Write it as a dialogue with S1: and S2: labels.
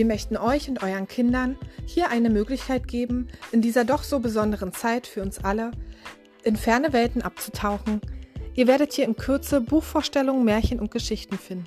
S1: Wir möchten euch und euren Kindern hier eine Möglichkeit geben, in dieser doch so besonderen Zeit für uns alle in ferne Welten abzutauchen. Ihr werdet hier in Kürze Buchvorstellungen, Märchen und Geschichten finden.